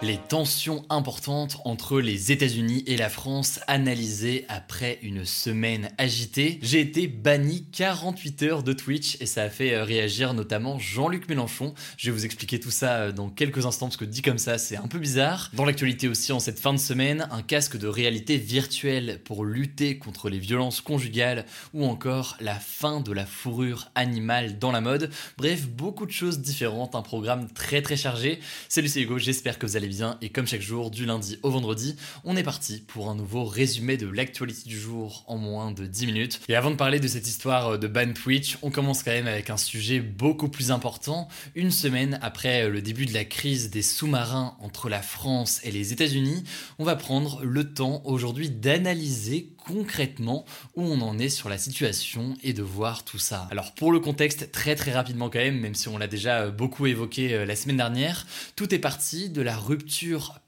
Les tensions importantes entre les États-Unis et la France analysées après une semaine agitée. J'ai été banni 48 heures de Twitch et ça a fait euh, réagir notamment Jean-Luc Mélenchon. Je vais vous expliquer tout ça euh, dans quelques instants parce que dit comme ça, c'est un peu bizarre. Dans l'actualité aussi en cette fin de semaine, un casque de réalité virtuelle pour lutter contre les violences conjugales ou encore la fin de la fourrure animale dans la mode. Bref, beaucoup de choses différentes, un programme très très chargé. Salut c'est Hugo, j'espère que vous allez bien et comme chaque jour du lundi au vendredi, on est parti pour un nouveau résumé de l'actualité du jour en moins de 10 minutes. Et avant de parler de cette histoire de ban Twitch, on commence quand même avec un sujet beaucoup plus important. Une semaine après le début de la crise des sous-marins entre la France et les États-Unis, on va prendre le temps aujourd'hui d'analyser concrètement où on en est sur la situation et de voir tout ça. Alors pour le contexte, très très rapidement quand même, même si on l'a déjà beaucoup évoqué la semaine dernière, tout est parti de la rupture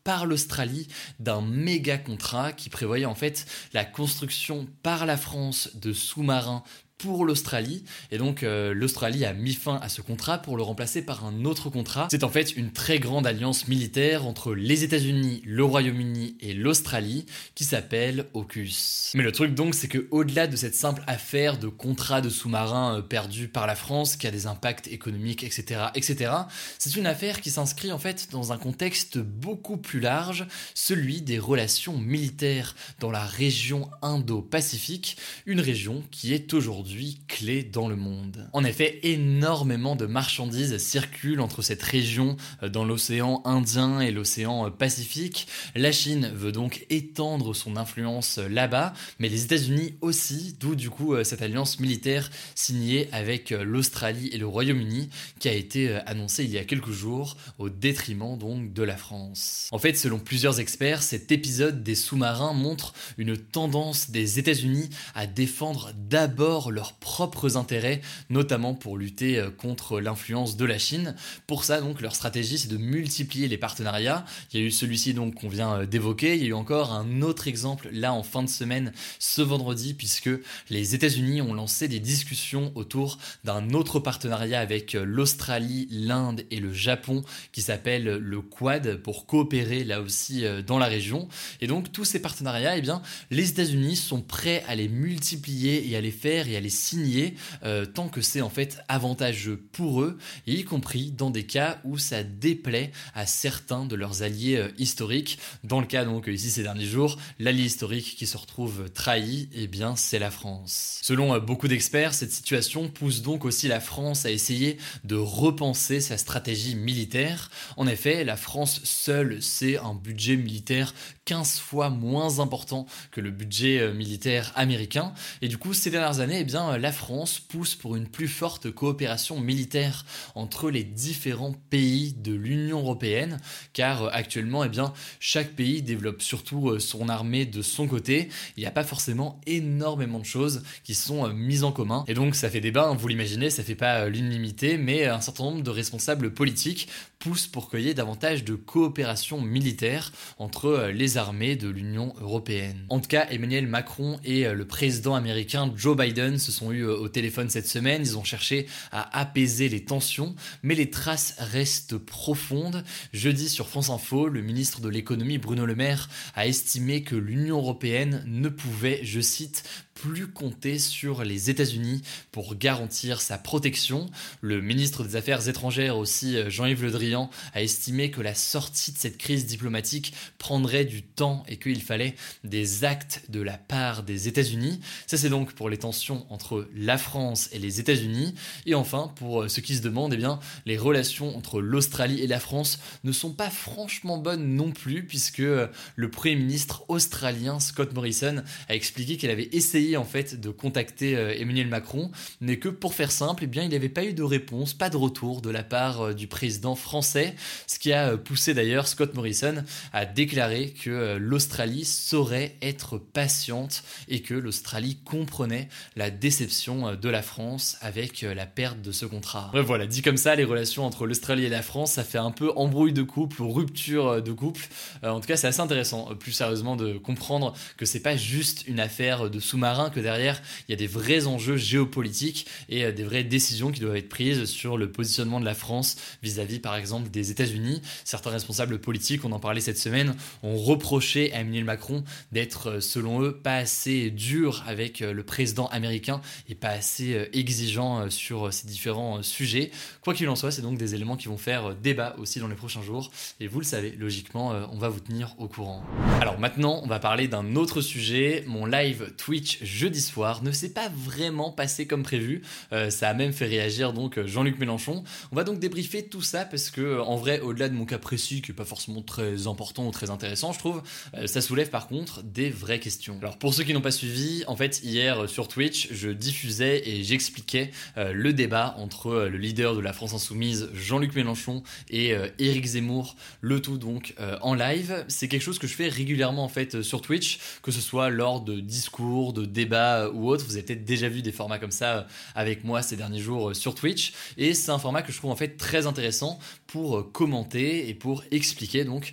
par l'Australie d'un méga contrat qui prévoyait en fait la construction par la France de sous-marins pour l'Australie. Et donc euh, l'Australie a mis fin à ce contrat pour le remplacer par un autre contrat. C'est en fait une très grande alliance militaire entre les États-Unis, le Royaume-Uni et l'Australie qui s'appelle AUKUS. Mais le truc donc c'est que au-delà de cette simple affaire de contrat de sous-marins euh, perdu par la France qui a des impacts économiques etc etc, c'est une affaire qui s'inscrit en fait dans un contexte beaucoup plus large, celui des relations militaires dans la région Indo-Pacifique, une région qui est aujourd'hui clé dans le monde. En effet, énormément de marchandises circulent entre cette région euh, dans l'océan Indien et l'océan euh, Pacifique. La Chine veut donc étendre son influence euh, là-bas, mais les États-Unis aussi, d'où du coup cette alliance militaire signée avec l'Australie et le Royaume-Uni qui a été annoncée il y a quelques jours au détriment donc de la France. En fait, selon plusieurs experts, cet épisode des sous-marins montre une tendance des États-Unis à défendre d'abord leurs propres intérêts, notamment pour lutter euh, contre l'influence de la Chine. Pour ça, donc, leur stratégie, c'est de multiplier les partenariats. Il y a eu celui-ci donc qu'on vient euh, d'évoquer. Il y a eu encore un autre exemple là en fin de semaine, ce vendredi, puisque les États-Unis ont lancé des discussions autour d'un autre partenariat avec euh, l'Australie, l'Inde et le Japon, qui s'appelle le Quad, pour coopérer là aussi dans la région. Et donc tous ces partenariats, eh bien, les États-Unis sont prêts à les multiplier et à les faire et à les signer euh, tant que c'est en fait avantageux pour eux, y compris dans des cas où ça déplaît à certains de leurs alliés euh, historiques. Dans le cas donc ici ces derniers jours, l'allié historique qui se retrouve trahi, eh bien c'est la France. Selon euh, beaucoup d'experts, cette situation pousse donc aussi la France à essayer de repenser sa stratégie militaire. En effet, la France seule, c'est un budget militaire 15 fois moins important que le budget militaire américain. Et du coup, ces dernières années, eh bien, la France pousse pour une plus forte coopération militaire entre les différents pays de l'Union européenne, car euh, actuellement, eh bien, chaque pays développe surtout euh, son armée de son côté. Il n'y a pas forcément énormément de choses qui sont euh, mises en commun. Et donc, ça fait débat, hein, vous l'imaginez, ça fait pas l'unanimité, mais un certain nombre de responsables politiques poussent pour qu'il y ait davantage de coopération militaire entre les armées de l'Union européenne. En tout cas, Emmanuel Macron et le président américain Joe Biden se sont ont eu euh, au téléphone cette semaine. Ils ont cherché à apaiser les tensions, mais les traces restent profondes. Jeudi, sur France Info, le ministre de l'économie Bruno Le Maire a estimé que l'Union européenne ne pouvait, je cite, plus compter sur les États-Unis pour garantir sa protection. Le ministre des Affaires étrangères aussi, euh, Jean-Yves Le Drian a estimé que la sortie de cette crise diplomatique prendrait du temps et qu'il fallait des actes de la part des États-Unis. Ça c'est donc pour les tensions entre la France et les États-Unis. Et enfin, pour ceux qui se demandent, eh bien, les relations entre l'Australie et la France ne sont pas franchement bonnes non plus, puisque le Premier ministre australien Scott Morrison a expliqué qu'il avait essayé en fait de contacter euh, Emmanuel Macron, mais que pour faire simple, eh bien, il n'avait pas eu de réponse, pas de retour de la part euh, du président français, ce qui a euh, poussé d'ailleurs Scott Morrison à déclarer que l'Australie saurait être patiente et que l'Australie comprenait la déception de la France avec la perte de ce contrat. Bref, voilà, dit comme ça, les relations entre l'Australie et la France, ça fait un peu embrouille de couple ou rupture de couple. en tout cas, c'est assez intéressant, plus sérieusement, de comprendre que c'est pas juste une affaire de sous-marin, que derrière, il y a des vrais enjeux géopolitiques et euh, des vraies décisions qui doivent être prises sur le positionnement de la France vis-à-vis, par exemple, des États-Unis. Certains responsables politiques, on en parlait cette semaine, ont reproché à Emmanuel Macron d'être, euh, selon eux, pas assez dur avec euh, le président américain et pas assez exigeant sur ces différents sujets. Quoi qu'il en soit, c'est donc des éléments qui vont faire débat aussi dans les prochains jours. Et vous le savez, logiquement, on va vous tenir au courant. Alors maintenant, on va parler d'un autre sujet. Mon live Twitch jeudi soir ne s'est pas vraiment passé comme prévu. Euh, ça a même fait réagir donc Jean-Luc Mélenchon. On va donc débriefer tout ça parce que en vrai, au-delà de mon cas précis qui est pas forcément très important ou très intéressant, je trouve, euh, ça soulève par contre des vraies questions. Alors pour ceux qui n'ont pas suivi, en fait hier sur Twitch, je diffusais et j'expliquais euh, le débat entre le leader de la France insoumise, Jean-Luc Mélenchon, et Éric Zemmour, le tout donc en live. C'est quelque chose que je fais régulièrement en fait sur Twitch, que ce soit lors de discours, de débats ou autres. Vous avez peut-être déjà vu des formats comme ça euh, avec moi ces derniers jours euh, sur Twitch. Et c'est un format que je trouve en fait très intéressant pour euh, commenter et pour expliquer donc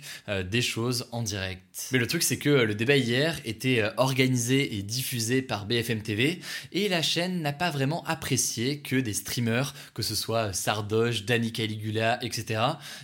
des choses en direct. Mais le truc c'est que le débat hier était organisé et diffusé par BFM TV et la chaîne n'a pas vraiment apprécié que des streamers, que ce soit Sardoche, Danny Caligula, etc.,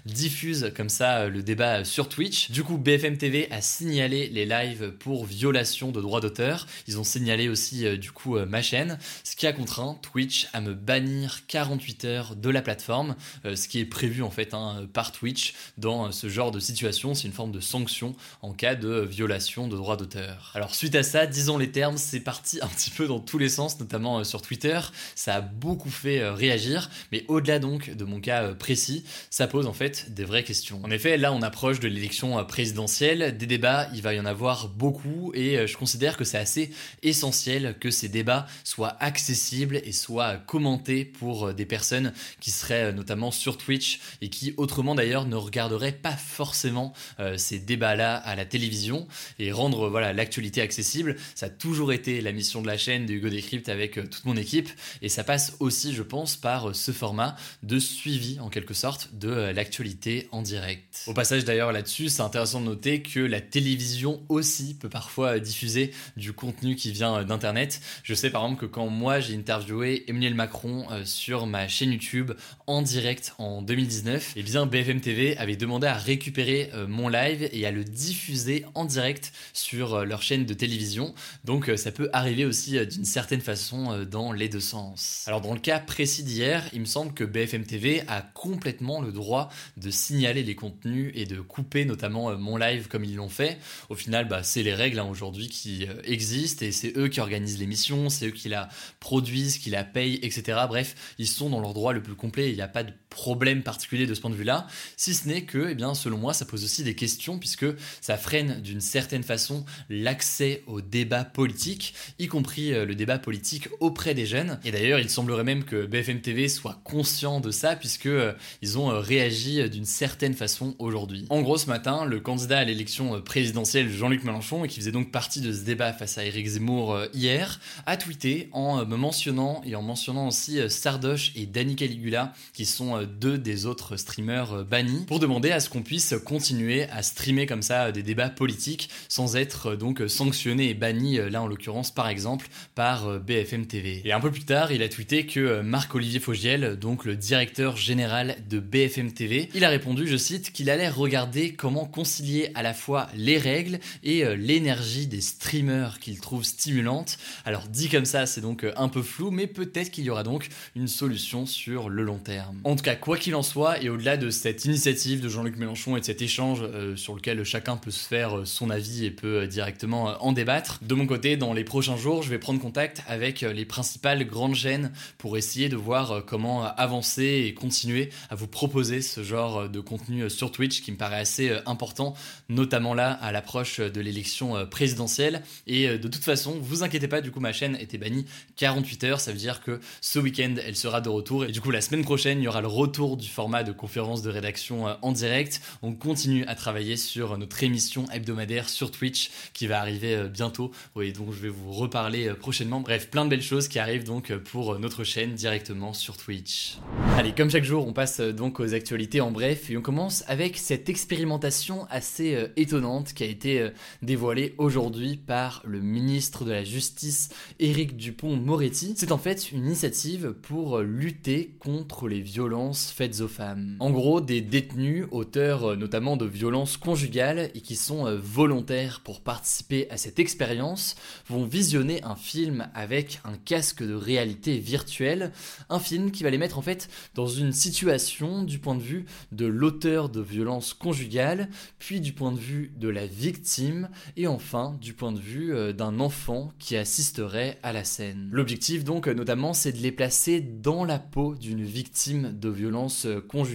diffusent comme ça le débat sur Twitch. Du coup, BFM TV a signalé les lives pour violation de droits d'auteur. Ils ont signalé aussi du coup ma chaîne, ce qui a contraint Twitch à me bannir 48 heures de la plateforme, euh, ce qui est prévu en hein, par Twitch dans ce genre de situation. C'est une forme de sanction en cas de violation de droits d'auteur. Alors suite à ça, disons les termes, c'est parti un petit peu dans tous les sens, notamment euh, sur Twitter. Ça a beaucoup fait euh, réagir, mais au-delà donc de mon cas précis, ça pose en fait des vraies questions. En effet, là on approche de l'élection présidentielle, des débats, il va y en avoir beaucoup et je considère que c'est assez essentiel que ces débats soient accessibles et soient commentés pour euh, des personnes qui seraient euh, notamment sur Twitch et qui autrement d'ailleurs ne regarderaient pas forcément euh, ces débats-là à la télévision et rendre voilà l'actualité accessible. Ça a toujours été la mission de la chaîne de Hugo Decrypt avec toute mon équipe et ça passe aussi, je pense, par ce format de suivi en quelque sorte de l'actualité en direct. Au passage d'ailleurs là-dessus, c'est intéressant de noter que la télévision aussi peut parfois diffuser du contenu qui vient d'internet. Je sais par exemple que quand moi j'ai interviewé Emmanuel Macron euh, sur ma chaîne YouTube en direct en 2019, et eh bien BFM TV avait demandé à récupérer euh, mon live et à le diffuser en direct sur euh, leur chaîne de télévision. Donc ça peut arriver aussi d'une certaine façon dans les deux sens. Alors dans le cas précis d'hier, il me semble que BFM TV a complètement le droit de signaler les contenus et de couper notamment mon live comme ils l'ont fait. Au final, bah, c'est les règles hein, aujourd'hui qui existent et c'est eux qui organisent l'émission, c'est eux qui la produisent, qui la payent, etc. Bref, ils sont dans leur droit le plus complet. Il n'y a pas de problème particulier de ce point de vue-là, si ce n'est que, eh bien, selon moi, ça pose aussi des questions puisque ça freine d'une certaine façon l'accès au débat politique, y compris euh, le débat politique auprès des jeunes. Et d'ailleurs, il semblerait même que BFM TV soit conscient de ça puisque euh, ils ont euh, réagi d'une certaine façon aujourd'hui. En gros, ce matin, le candidat à l'élection présidentielle Jean-Luc Mélenchon, et qui faisait donc partie de ce débat face à Éric Zemmour hier, a tweeté en me mentionnant et en mentionnant aussi Sardoche et Danny Caligula, qui sont deux des autres streamers euh, bannis pour demander à ce qu'on puisse continuer à streamer comme ça euh, des débats politiques sans être euh, donc sanctionné et banni là en l'occurrence par exemple par BFM TV. Et un peu plus tard, il a tweeté que Marc-Olivier Fogiel, donc le directeur général de BFM TV, il a répondu, je cite, qu'il allait regarder comment concilier à la fois les règles et l'énergie des streamers qu'il trouve stimulante. Alors dit comme ça, c'est donc un peu flou, mais peut-être qu'il y aura donc une solution sur le long terme. En tout cas, quoi qu'il en soit, Et au-delà de cette initiative de Jean-Luc Mélenchon et de cet échange euh, sur lequel chacun peut se faire euh, son avis et peut euh, directement en débattre, de mon côté, dans les prochains jours, je vais prendre contact avec les principales grandes chaînes pour essayer de voir comment avancer et continuer à vous proposer ce genre de contenu sur Twitch qui me paraît assez important, notamment là à l'approche de l'élection présidentielle. Et de toute façon, vous inquiétez pas, du coup ma chaîne était bannie 48 heures, ça veut dire que ce week-end elle sera de retour et du coup la semaine prochaine il y aura le retour du format de conférence de rédaction euh, en direct. On continue à travailler sur notre émission hebdomadaire sur Twitch qui va arriver euh, bientôt et donc je vais vous reparler euh, prochainement. Bref, plein de belles choses qui arrivent donc pour notre chaîne directement sur Twitch. Allez, comme chaque jour, on passe donc aux actualités en bref et on commence avec cette expérimentation assez étonnante qui a été dévoilée aujourd'hui par le ministre de la Justice Éric Dupont-Moretti. C'est en fait une initiative pour lutter contre les violences faites aux femmes. En gros, des détenus, auteurs euh, notamment de violences conjugales et qui sont euh, volontaires pour participer à cette expérience, vont visionner un film avec un casque de réalité virtuelle, un film qui va les mettre en fait dans une situation du point de vue de l'auteur de violences conjugales, puis du point de vue de la victime, et enfin du point de vue euh, d'un enfant qui assisterait à la scène. L'objectif donc notamment c'est de les placer dans la peau d'une victime de violences conjugales.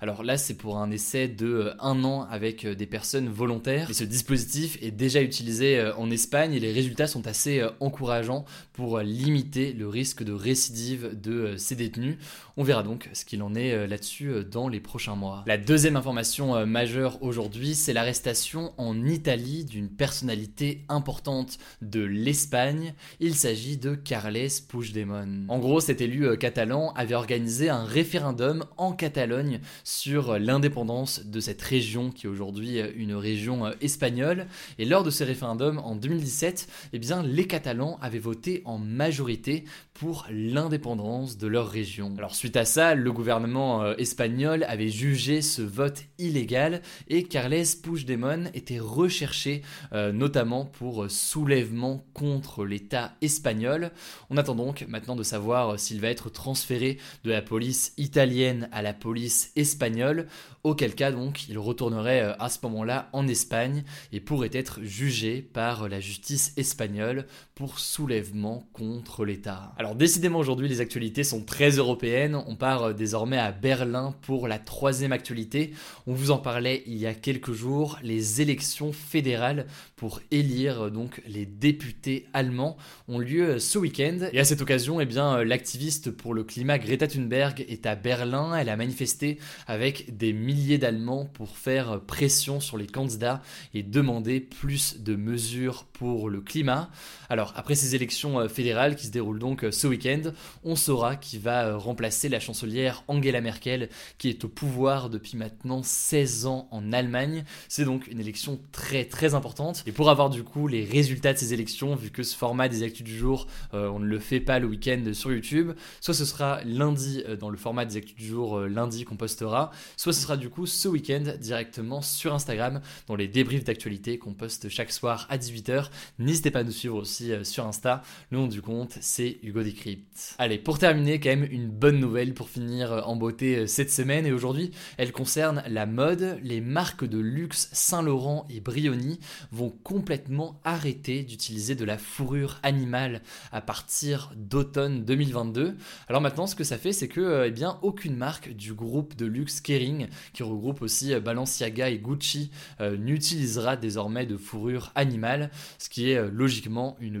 Alors là, c'est pour un essai de euh, un an avec euh, des personnes volontaires. Ce dispositif est déjà utilisé euh, en Espagne et les résultats sont assez encourageants pour limiter le risque de récidive de ces détenus. On verra donc ce qu'il en est là-dessus dans les prochains mois. La deuxième information majeure aujourd'hui, c'est l'arrestation en Italie d'une personnalité importante de l'Espagne. Il s'agit de Carles Puigdemont. En gros, cet élu catalan avait organisé un référendum en Catalogne sur l'indépendance de cette région qui est aujourd'hui une région euh, espagnole. Et lors de ce référendum en 2017, eh bien, les Catalans avaient voté en majorité pour l'indépendance de leur région. Alors suite à ça, le gouvernement euh, espagnol avait jugé ce vote illégal et Carles Puigdemont était recherché euh, notamment pour soulèvement contre l'État espagnol. On attend donc maintenant de savoir s'il va être transféré de la police italienne à la police espagnole, auquel cas donc il retournerait euh, à ce moment-là en Espagne et pourrait être jugé par la justice espagnole pour soulèvement contre l'État. Alors décidément aujourd'hui les actualités sont très européennes, on part euh, désormais à Berlin pour la troisième actualité, on vous en parlait il y a quelques jours, les élections fédérales pour élire euh, donc les députés allemands ont lieu ce week-end et à cette occasion eh bien l'activiste pour le climat Greta Thunberg est à Berlin, elle a manifesté avec des milliers d'Allemands pour faire pression sur les candidats et demander plus de mesures pour le climat. Alors, après ces élections euh, fédérales qui se déroulent donc euh, ce week-end, on saura qui va euh, remplacer la chancelière Angela Merkel qui est au pouvoir depuis maintenant 16 ans en Allemagne. C'est donc une élection très très importante. Et pour avoir du coup les résultats de ces élections, vu que ce format des actus du jour, on ne le fait pas le week-end sur YouTube, soit ce sera lundi dans le format des actus du jour lundi qu'on postera, soit ce sera du coup ce week-end directement sur Instagram dans les débriefs d'actualité qu'on poste chaque soir à 18h. N'hésitez pas à nous suivre aussi euh, sur Insta. Le nom du compte, c'est Hugo Decrypt. Allez, pour terminer, quand même une bonne nouvelle pour finir euh, en beauté euh, cette semaine. Et aujourd'hui, elle concerne la mode. Les marques de luxe Saint-Laurent et Brioni vont complètement arrêter d'utiliser de la fourrure animale à partir d'automne 2022. Alors maintenant, ce que ça fait, c'est que eh bien, aucune marque du groupe de luxe Kering, qui regroupe aussi Balenciaga et Gucci, n'utilisera désormais de fourrure animale ce qui est logiquement une